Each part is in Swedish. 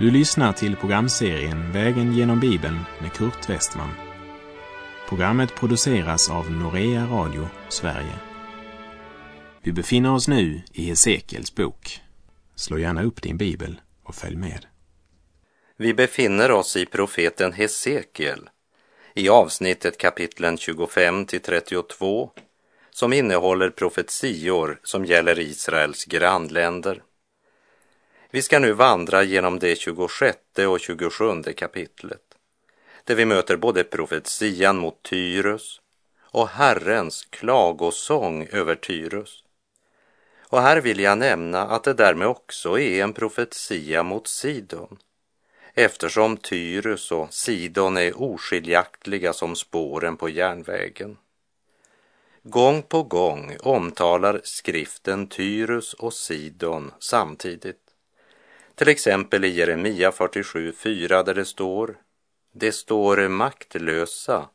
Du lyssnar till programserien Vägen genom Bibeln med Kurt Westman. Programmet produceras av Norea Radio Sverige. Vi befinner oss nu i Hesekiels bok. Slå gärna upp din bibel och följ med. Vi befinner oss i profeten Hesekiel i avsnittet kapitlen 25 till 32 som innehåller profetior som gäller Israels grannländer. Vi ska nu vandra genom det 26 och 27 kapitlet där vi möter både profetian mot Tyrus och Herrens klagosång över Tyrus. Och här vill jag nämna att det därmed också är en profetia mot Sidon eftersom Tyrus och Sidon är oskiljaktiga som spåren på järnvägen. Gång på gång omtalar skriften Tyrus och Sidon samtidigt. Till exempel i Jeremia 47.4 där det står Det står maktlösa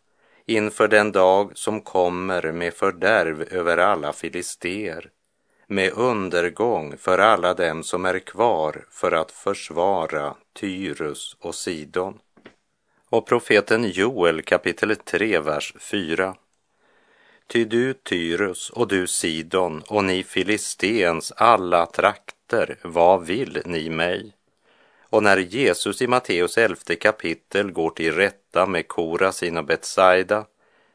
inför den dag som kommer med fördärv över alla filister med undergång för alla dem som är kvar för att försvara Tyrus och Sidon. Och profeten Joel kapitel 3, vers 4. Ty du Tyrus och du Sidon och ni Filistens alla trakter, vad vill ni mig? Och när Jesus i Matteus elfte kapitel går till rätta med Korasin och Betsaida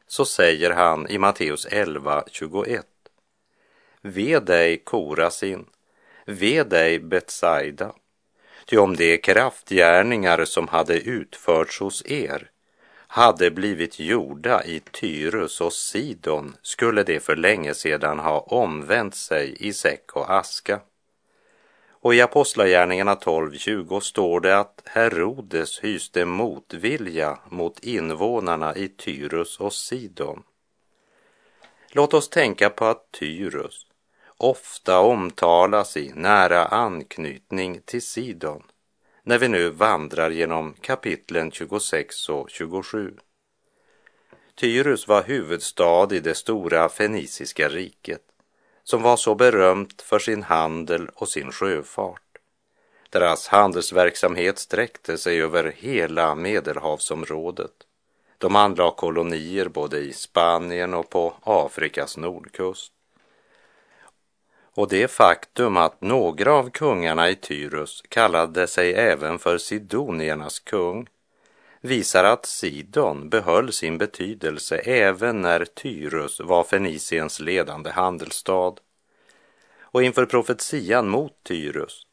så säger han i Matteus 11, 21. Ve dig Korasin, ve dig Betsaida, ty om de kraftgärningar som hade utförts hos er hade blivit gjorda i Tyrus och Sidon skulle det för länge sedan ha omvänt sig i säck och aska. Och i Apostlagärningarna 12.20 står det att Herodes hyste motvilja mot invånarna i Tyrus och Sidon. Låt oss tänka på att Tyrus ofta omtalas i nära anknytning till Sidon när vi nu vandrar genom kapitlen 26 och 27. Tyrus var huvudstad i det stora feniciska riket som var så berömt för sin handel och sin sjöfart. Deras handelsverksamhet sträckte sig över hela Medelhavsområdet. De anlade kolonier både i Spanien och på Afrikas nordkust. Och det faktum att några av kungarna i Tyrus kallade sig även för Sidoniernas kung visar att Sidon behöll sin betydelse även när Tyrus var Feniciens ledande handelsstad. Och inför profetian mot Tyrus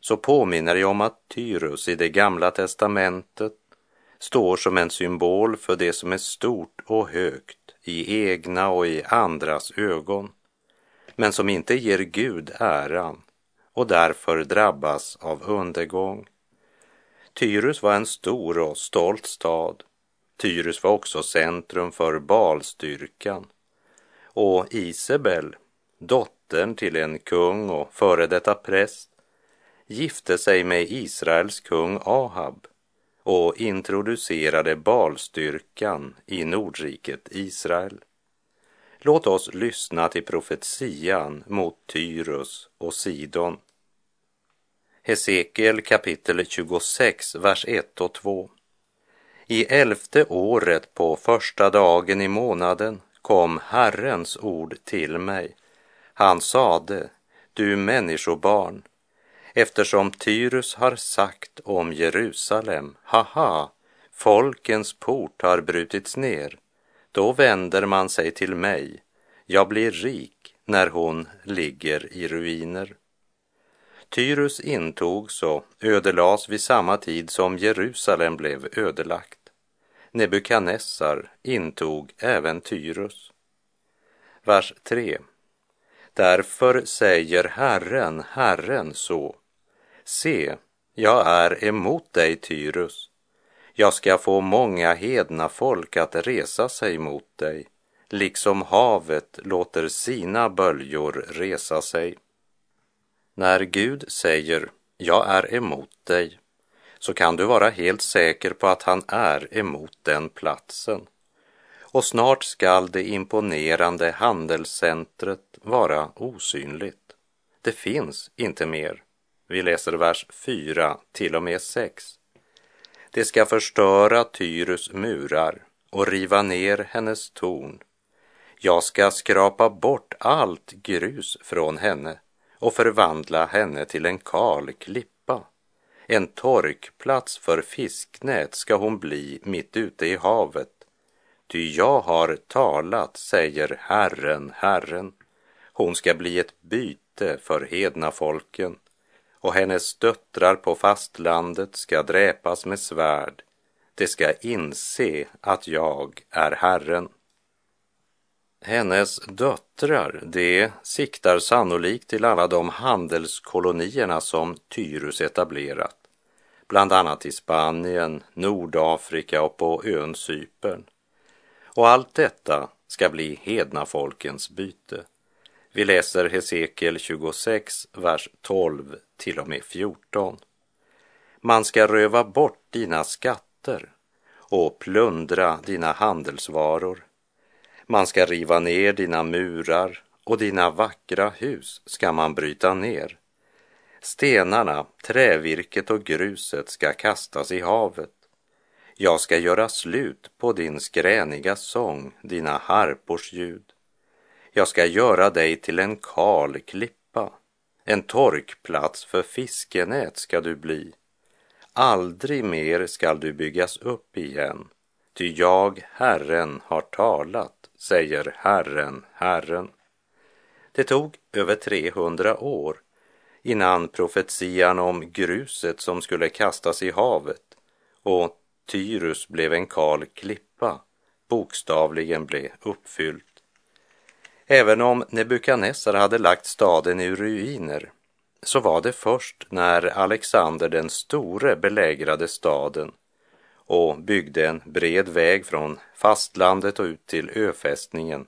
så påminner jag om att Tyrus i det gamla testamentet står som en symbol för det som är stort och högt i egna och i andras ögon men som inte ger Gud äran och därför drabbas av undergång. Tyrus var en stor och stolt stad. Tyrus var också centrum för balstyrkan. Och Isabel, dottern till en kung och före detta präst, gifte sig med Israels kung Ahab och introducerade balstyrkan i Nordriket Israel. Låt oss lyssna till profetian mot Tyrus och Sidon. Hesekiel kapitel 26, vers 1 och 2. I elfte året på första dagen i månaden kom Herrens ord till mig. Han sade, du människobarn, eftersom Tyrus har sagt om Jerusalem, haha, folkens port har brutits ner då vänder man sig till mig. Jag blir rik när hon ligger i ruiner. Tyrus intogs och ödelades vid samma tid som Jerusalem blev ödelagt. Nebukadnessar intog även Tyrus. Vers 3. Därför säger Herren, Herren så. Se, jag är emot dig, Tyrus, jag ska få många hedna folk att resa sig mot dig, liksom havet låter sina böljor resa sig. När Gud säger jag är emot dig, så kan du vara helt säker på att han är emot den platsen. Och snart skall det imponerande handelscentret vara osynligt. Det finns inte mer. Vi läser vers 4 till och med 6. Det ska förstöra Tyrus murar och riva ner hennes torn. Jag ska skrapa bort allt grus från henne och förvandla henne till en kal klippa. En torkplats för fisknät ska hon bli mitt ute i havet. Ty jag har talat, säger Herren, Herren. Hon ska bli ett byte för hedna folken och hennes döttrar på fastlandet ska dräpas med svärd. De ska inse att jag är Herren. Hennes döttrar, det siktar sannolikt till alla de handelskolonierna som Tyrus etablerat, bland annat i Spanien, Nordafrika och på ön Cypern. Och allt detta ska bli hedna folkens byte. Vi läser Hesekiel 26, vers 12 till och med 14. Man ska röva bort dina skatter och plundra dina handelsvaror. Man ska riva ner dina murar och dina vackra hus ska man bryta ner. Stenarna, trävirket och gruset ska kastas i havet. Jag ska göra slut på din skräniga sång, dina harpors ljud. Jag ska göra dig till en kal klippa, en torkplats för fiskenät ska du bli. Aldrig mer skall du byggas upp igen, ty jag, Herren, har talat, säger Herren, Herren. Det tog över 300 år innan profetian om gruset som skulle kastas i havet och Tyrus blev en kal klippa bokstavligen blev uppfyllt. Även om Nebukadnessar hade lagt staden i ruiner så var det först när Alexander den store belägrade staden och byggde en bred väg från fastlandet och ut till öfästningen.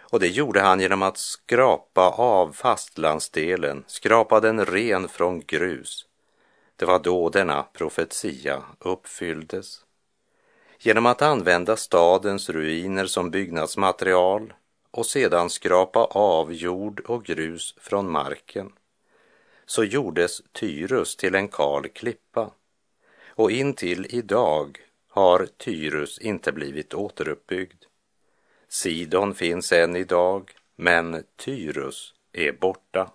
Och det gjorde han genom att skrapa av fastlandsdelen, skrapa den ren från grus. Det var då denna profetia uppfylldes. Genom att använda stadens ruiner som byggnadsmaterial och sedan skrapa av jord och grus från marken så gjordes Tyrus till en kal klippa och intill idag har Tyrus inte blivit återuppbyggd. Sidon finns än idag, men Tyrus är borta.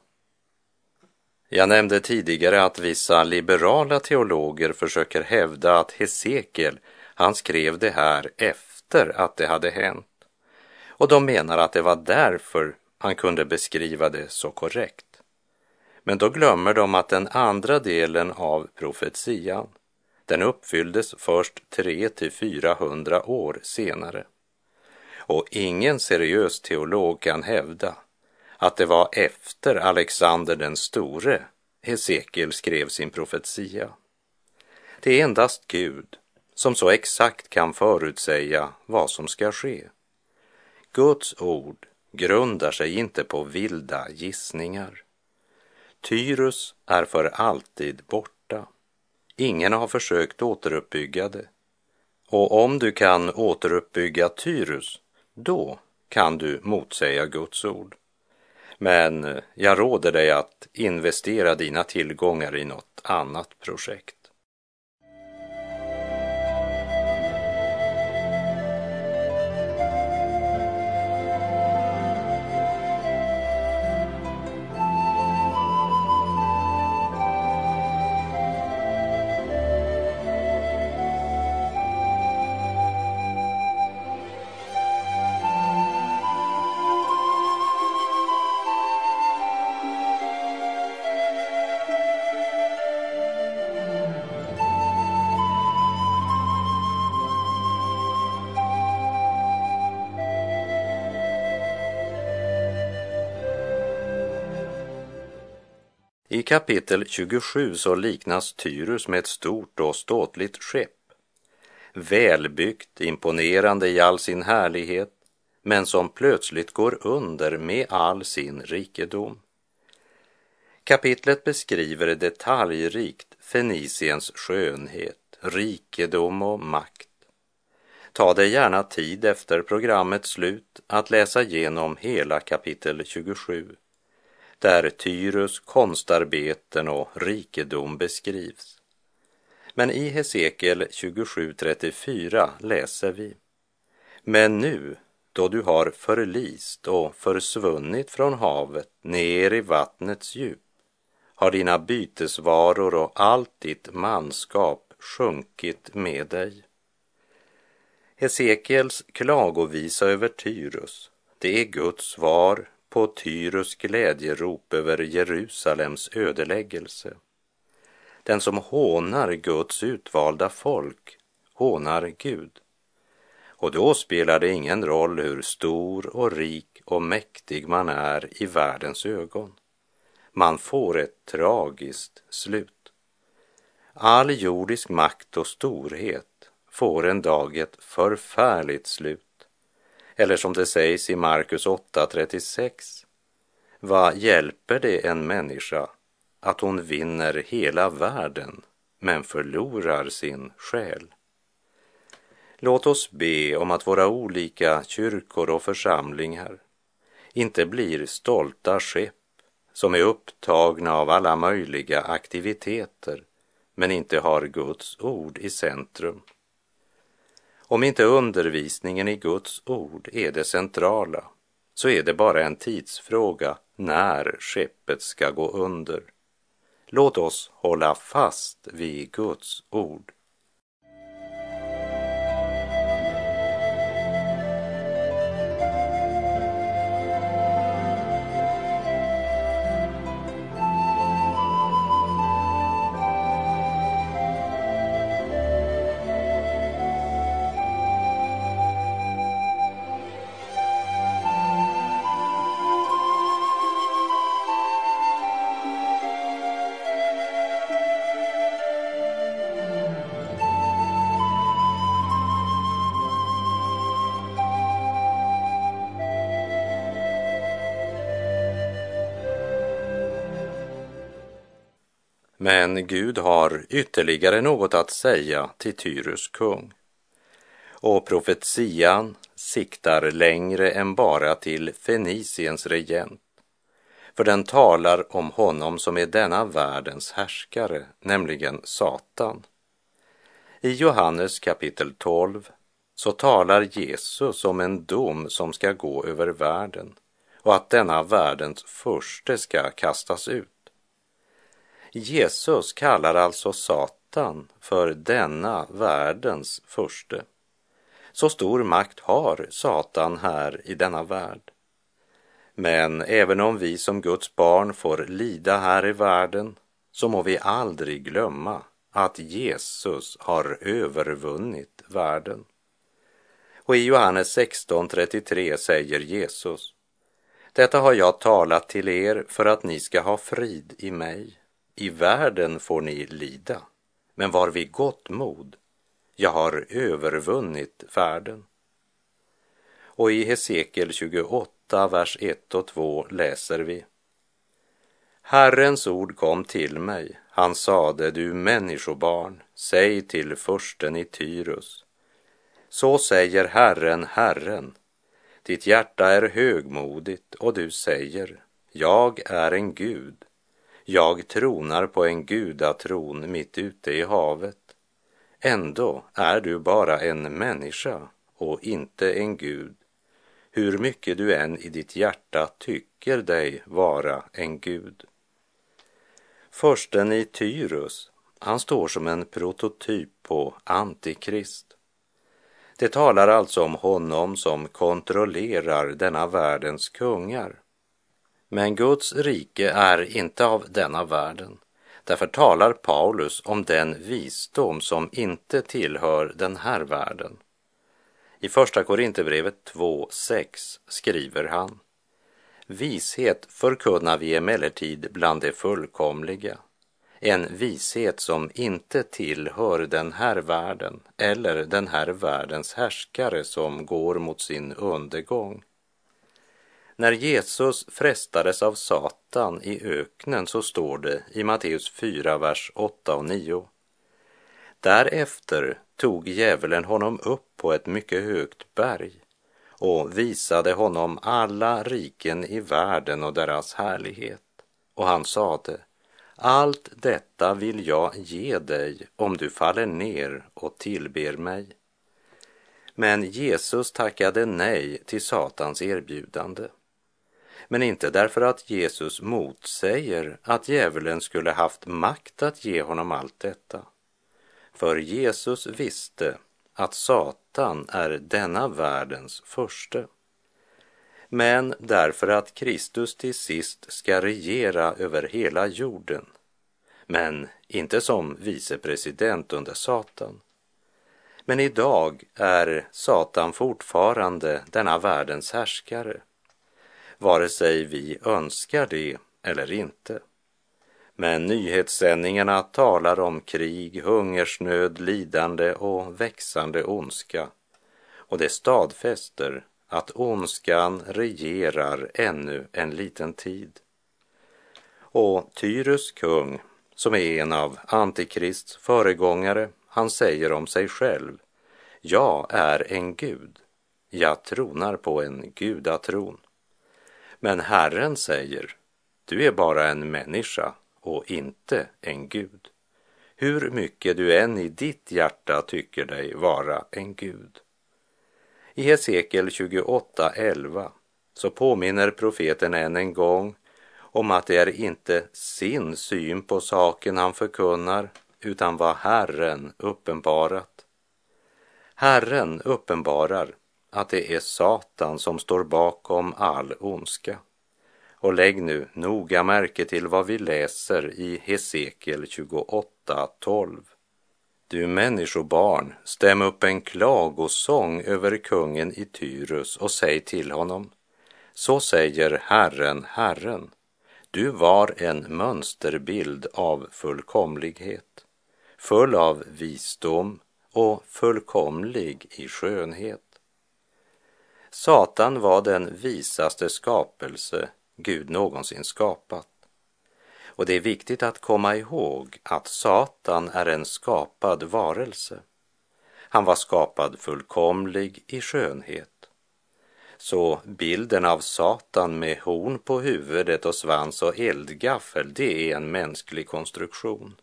Jag nämnde tidigare att vissa liberala teologer försöker hävda att Hesekiel, han skrev det här efter att det hade hänt. Och de menar att det var därför han kunde beskriva det så korrekt. Men då glömmer de att den andra delen av profetian, den uppfylldes först 3 till 400 år senare. Och ingen seriös teolog kan hävda att det var efter Alexander den store Hesekiel skrev sin profetia. Det är endast Gud som så exakt kan förutsäga vad som ska ske. Guds ord grundar sig inte på vilda gissningar. Tyrus är för alltid borta. Ingen har försökt återuppbygga det. Och om du kan återuppbygga Tyrus, då kan du motsäga Guds ord. Men eh, jag råder dig att investera dina tillgångar i något annat projekt. Kapitel 27 så liknas Tyrus med ett stort och ståtligt skepp. Välbyggt, imponerande i all sin härlighet, men som plötsligt går under med all sin rikedom. Kapitlet beskriver detaljrikt Feniciens skönhet, rikedom och makt. Ta dig gärna tid efter programmets slut att läsa igenom hela kapitel 27 där Tyrus konstarbeten och rikedom beskrivs. Men i Hesekiel 27.34 läser vi Men nu, då du har förlist och försvunnit från havet ner i vattnets djup, har dina bytesvaror och allt ditt manskap sjunkit med dig. Hesekiels klagovisa över Tyrus, det är Guds svar på Tyrus glädjerop över Jerusalems ödeläggelse. Den som hånar Guds utvalda folk hånar Gud. Och då spelar det ingen roll hur stor och rik och mäktig man är i världens ögon. Man får ett tragiskt slut. All jordisk makt och storhet får en dag ett förfärligt slut. Eller som det sägs i Markus 8.36. Vad hjälper det en människa att hon vinner hela världen men förlorar sin själ? Låt oss be om att våra olika kyrkor och församlingar inte blir stolta skepp som är upptagna av alla möjliga aktiviteter men inte har Guds ord i centrum. Om inte undervisningen i Guds ord är det centrala så är det bara en tidsfråga när skeppet ska gå under. Låt oss hålla fast vid Guds ord. Men Gud har ytterligare något att säga till Tyrus kung. Och profetian siktar längre än bara till Feniciens regent. För den talar om honom som är denna världens härskare, nämligen Satan. I Johannes kapitel 12 så talar Jesus om en dom som ska gå över världen och att denna världens förste ska kastas ut. Jesus kallar alltså Satan för denna världens förste. Så stor makt har Satan här i denna värld. Men även om vi som Guds barn får lida här i världen så må vi aldrig glömma att Jesus har övervunnit världen. Och i Johannes 16.33 säger Jesus Detta har jag talat till er för att ni ska ha frid i mig. I världen får ni lida, men var vid gott mod. Jag har övervunnit världen. Och i Hesekiel 28, vers 1 och 2 läser vi. Herrens ord kom till mig. Han sade, du människobarn, säg till försten i Tyrus. Så säger Herren, Herren. Ditt hjärta är högmodigt och du säger, jag är en Gud jag tronar på en gudatron mitt ute i havet. Ändå är du bara en människa och inte en gud, hur mycket du än i ditt hjärta tycker dig vara en gud. Försten i Tyrus, han står som en prototyp på Antikrist. Det talar alltså om honom som kontrollerar denna världens kungar men Guds rike är inte av denna världen. Därför talar Paulus om den visdom som inte tillhör den här världen. I Första Korinthierbrevet 2.6 skriver han Vishet förkunnar vi emellertid bland det fullkomliga, en vishet som inte tillhör den här världen eller den här världens härskare som går mot sin undergång. När Jesus frestades av Satan i öknen så står det i Matteus 4, vers 8 och 9. Därefter tog djävulen honom upp på ett mycket högt berg och visade honom alla riken i världen och deras härlighet och han sade, allt detta vill jag ge dig om du faller ner och tillber mig. Men Jesus tackade nej till Satans erbjudande. Men inte därför att Jesus motsäger att djävulen skulle haft makt att ge honom allt detta. För Jesus visste att Satan är denna världens förste. Men därför att Kristus till sist ska regera över hela jorden. Men inte som vicepresident under Satan. Men idag är Satan fortfarande denna världens härskare vare sig vi önskar det eller inte. Men nyhetssändningarna talar om krig, hungersnöd, lidande och växande ondska. Och det stadfäster att ondskan regerar ännu en liten tid. Och Tyrus kung, som är en av Antikrists föregångare, han säger om sig själv, jag är en gud, jag tronar på en gudatron. Men Herren säger, du är bara en människa och inte en gud. Hur mycket du än i ditt hjärta tycker dig vara en gud. I Hesekiel 28.11 så påminner profeten än en gång om att det är inte sin syn på saken han förkunnar utan vad Herren uppenbarat. Herren uppenbarar att det är Satan som står bakom all ondska. Och lägg nu noga märke till vad vi läser i Hesekiel 28.12. Du människobarn, stäm upp en klagosång över kungen i Tyrus och säg till honom. Så säger Herren, Herren. Du var en mönsterbild av fullkomlighet, full av visdom och fullkomlig i skönhet. Satan var den visaste skapelse Gud någonsin skapat. Och det är viktigt att komma ihåg att Satan är en skapad varelse. Han var skapad fullkomlig i skönhet. Så bilden av Satan med horn på huvudet och svans och eldgaffel, det är en mänsklig konstruktion.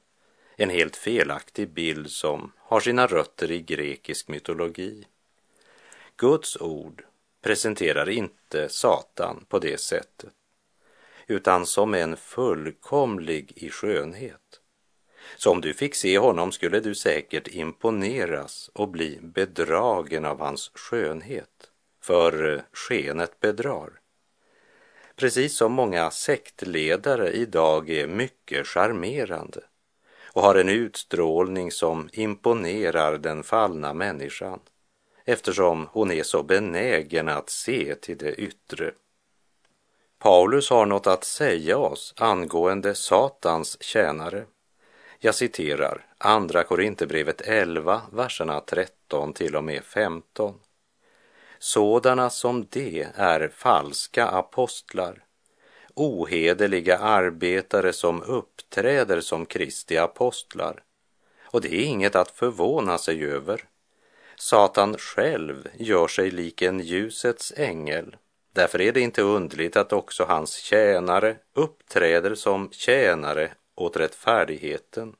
En helt felaktig bild som har sina rötter i grekisk mytologi. Guds ord presenterar inte Satan på det sättet, utan som en fullkomlig i skönhet. Så om du fick se honom skulle du säkert imponeras och bli bedragen av hans skönhet, för eh, skenet bedrar. Precis som många sektledare idag är mycket charmerande och har en utstrålning som imponerar den fallna människan eftersom hon är så benägen att se till det yttre. Paulus har något att säga oss angående Satans tjänare. Jag citerar Andra Korinthierbrevet 11, verserna 13 till och med 15. Sådana som de är falska apostlar, ohederliga arbetare som uppträder som Kristi apostlar. Och det är inget att förvåna sig över Satan själv gör sig lik en ljusets ängel. Därför är det inte undligt att också hans tjänare uppträder som tjänare åt rättfärdigheten.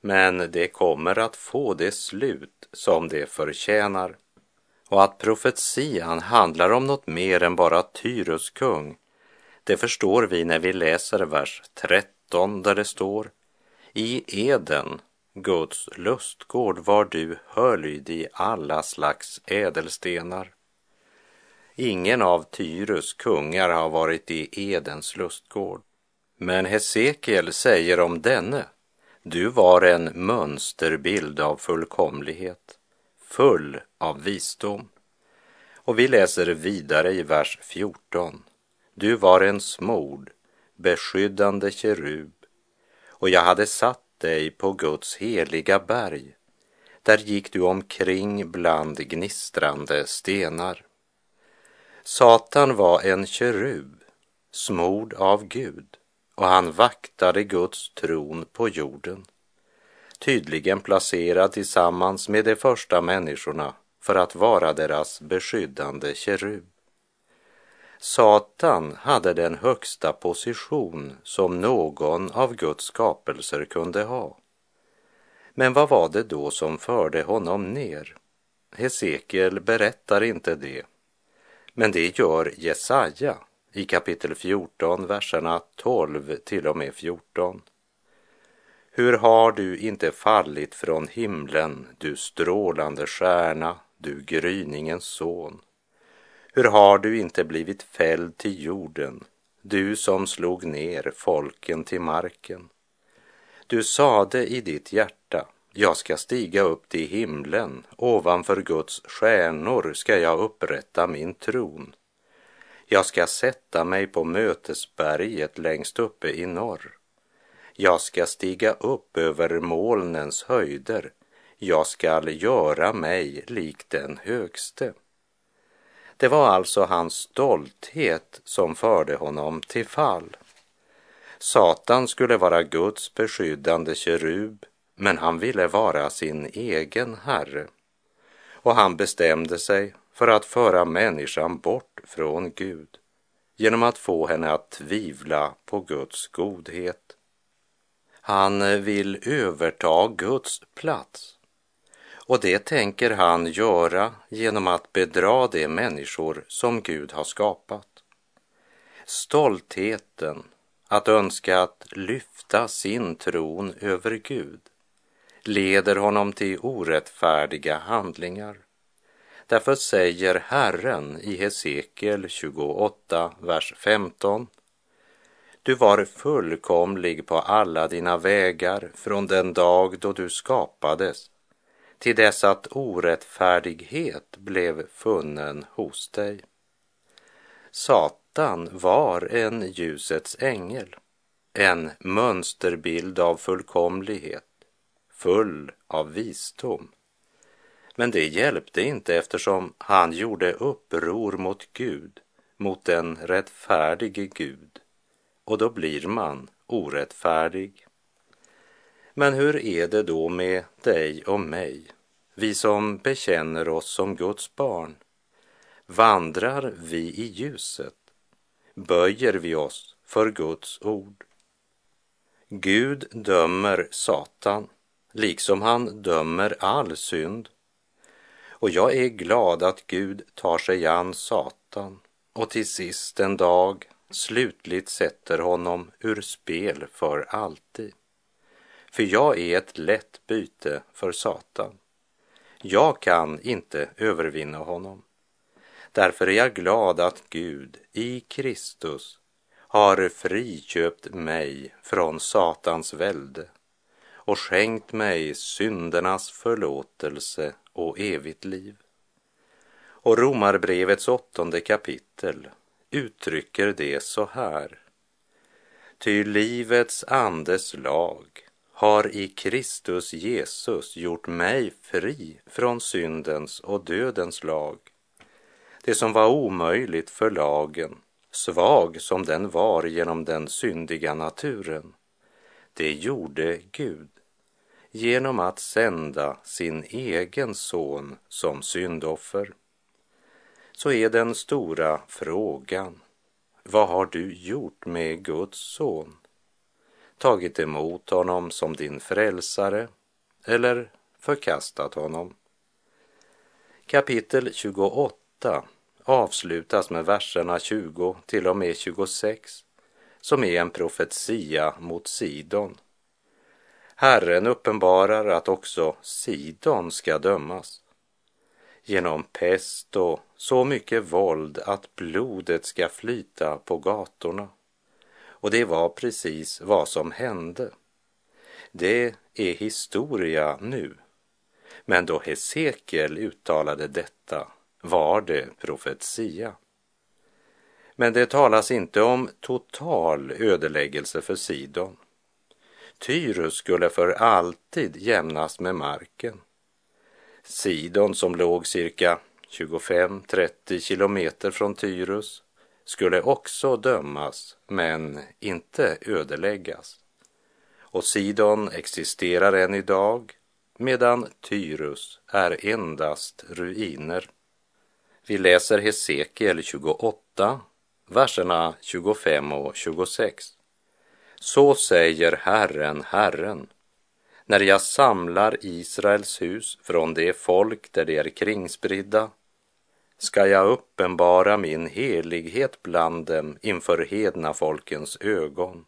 Men det kommer att få det slut som det förtjänar. Och att profetian handlar om något mer än bara Tyrus kung, det förstår vi när vi läser vers 13 där det står I Eden Guds lustgård var du höljd i alla slags ädelstenar. Ingen av Tyrus kungar har varit i Edens lustgård. Men Hesekiel säger om denne, du var en mönsterbild av fullkomlighet, full av visdom. Och vi läser vidare i vers 14. Du var en smord, beskyddande kerub, och jag hade satt dig på Guds heliga berg. Där gick du omkring bland gnistrande stenar. Satan var en kerub, smord av Gud, och han vaktade Guds tron på jorden. Tydligen placerad tillsammans med de första människorna för att vara deras beskyddande kerub. Satan hade den högsta position som någon av Guds skapelser kunde ha. Men vad var det då som förde honom ner? Hesekiel berättar inte det, men det gör Jesaja i kapitel 14, verserna 12 till och med 14. Hur har du inte fallit från himlen, du strålande stjärna, du gryningens son? Hur har du inte blivit fälld till jorden, du som slog ner folken till marken? Du sade i ditt hjärta, jag ska stiga upp till himlen, ovanför Guds stjärnor ska jag upprätta min tron. Jag ska sätta mig på mötesberget längst uppe i norr. Jag ska stiga upp över molnens höjder. Jag skall göra mig lik den högste. Det var alltså hans stolthet som förde honom till fall. Satan skulle vara Guds beskyddande kerub, men han ville vara sin egen herre. Och han bestämde sig för att föra människan bort från Gud genom att få henne att tvivla på Guds godhet. Han vill överta Guds plats och det tänker han göra genom att bedra de människor som Gud har skapat. Stoltheten att önska att lyfta sin tron över Gud leder honom till orättfärdiga handlingar. Därför säger Herren i Hesekiel 28, vers 15. Du var fullkomlig på alla dina vägar från den dag då du skapades till dess att orättfärdighet blev funnen hos dig. Satan var en ljusets ängel, en mönsterbild av fullkomlighet, full av visdom. Men det hjälpte inte eftersom han gjorde uppror mot Gud, mot den rättfärdige Gud. Och då blir man orättfärdig. Men hur är det då med dig och mig, vi som bekänner oss som Guds barn? Vandrar vi i ljuset? Böjer vi oss för Guds ord? Gud dömer Satan, liksom han dömer all synd. Och jag är glad att Gud tar sig an Satan och till sist en dag slutligt sätter honom ur spel för alltid. För jag är ett lätt byte för Satan. Jag kan inte övervinna honom. Därför är jag glad att Gud i Kristus har friköpt mig från Satans välde och skänkt mig syndernas förlåtelse och evigt liv. Och Romarbrevets åttonde kapitel uttrycker det så här. Ty livets andes lag har i Kristus Jesus gjort mig fri från syndens och dödens lag. Det som var omöjligt för lagen, svag som den var genom den syndiga naturen, det gjorde Gud genom att sända sin egen son som syndoffer. Så är den stora frågan, vad har du gjort med Guds son? Tagit emot honom som din frälsare eller förkastat honom. Kapitel 28 avslutas med verserna 20 till och med 26 som är en profetia mot Sidon. Herren uppenbarar att också Sidon ska dömas genom pest och så mycket våld att blodet ska flyta på gatorna. Och det var precis vad som hände. Det är historia nu. Men då Hesekiel uttalade detta var det profetia. Men det talas inte om total ödeläggelse för Sidon. Tyrus skulle för alltid jämnas med marken. Sidon som låg cirka 25-30 kilometer från Tyrus skulle också dömas, men inte ödeläggas. Och Sidon existerar än idag, medan Tyrus är endast ruiner. Vi läser Hesekiel 28, verserna 25 och 26. Så säger Herren, Herren, när jag samlar Israels hus från det folk där de är kringspridda ska jag uppenbara min helighet bland dem inför hedna folkens ögon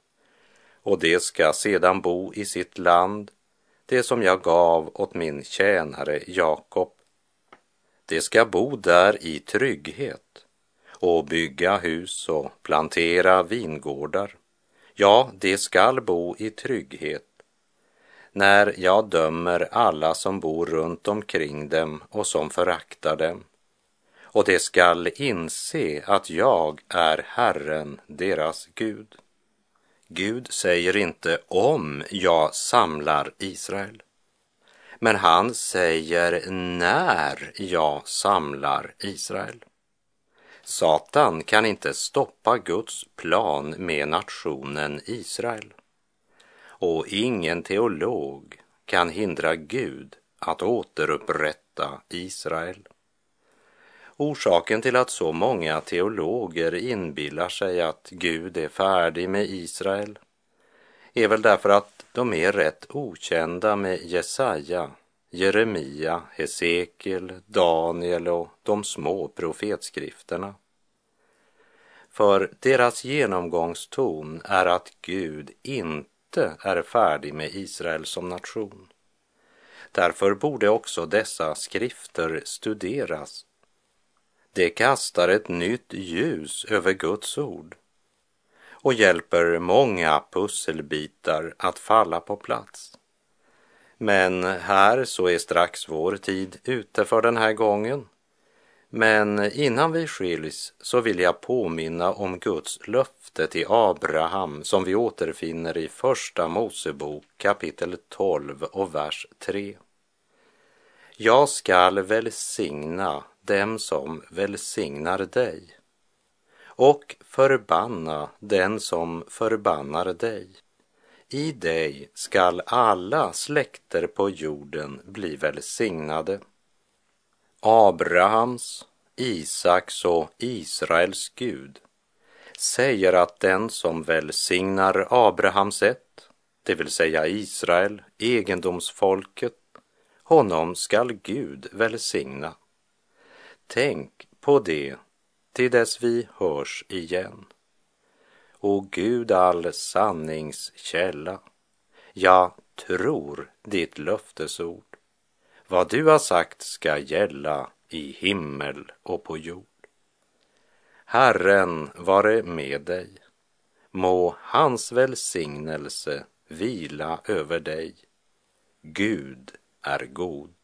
och de ska sedan bo i sitt land, det som jag gav åt min tjänare Jakob. De ska bo där i trygghet och bygga hus och plantera vingårdar. Ja, de skall bo i trygghet när jag dömer alla som bor runt omkring dem och som föraktar dem. Och de skall inse att jag är Herren, deras Gud. Gud säger inte om jag samlar Israel. Men han säger när jag samlar Israel. Satan kan inte stoppa Guds plan med nationen Israel. Och ingen teolog kan hindra Gud att återupprätta Israel. Orsaken till att så många teologer inbillar sig att Gud är färdig med Israel är väl därför att de är rätt okända med Jesaja, Jeremia, Hesekiel, Daniel och de små profetskrifterna. För deras genomgångston är att Gud inte är färdig med Israel som nation. Därför borde också dessa skrifter studeras det kastar ett nytt ljus över Guds ord och hjälper många pusselbitar att falla på plats. Men här så är strax vår tid ute för den här gången. Men innan vi skiljs så vill jag påminna om Guds löfte till Abraham som vi återfinner i Första Mosebok kapitel 12 och vers 3. Jag skall välsigna dem som välsignar dig och förbanna den som förbannar dig. I dig skall alla släkter på jorden bli välsignade. Abrahams, Isaks och Israels Gud säger att den som välsignar Abrahams ett, det vill säga Israel, egendomsfolket, honom skall Gud välsigna. Tänk på det till dess vi hörs igen. O Gud all sanningskälla, jag tror ditt löftesord. Vad du har sagt ska gälla i himmel och på jord. Herren vare med dig. Må hans välsignelse vila över dig. Gud är god.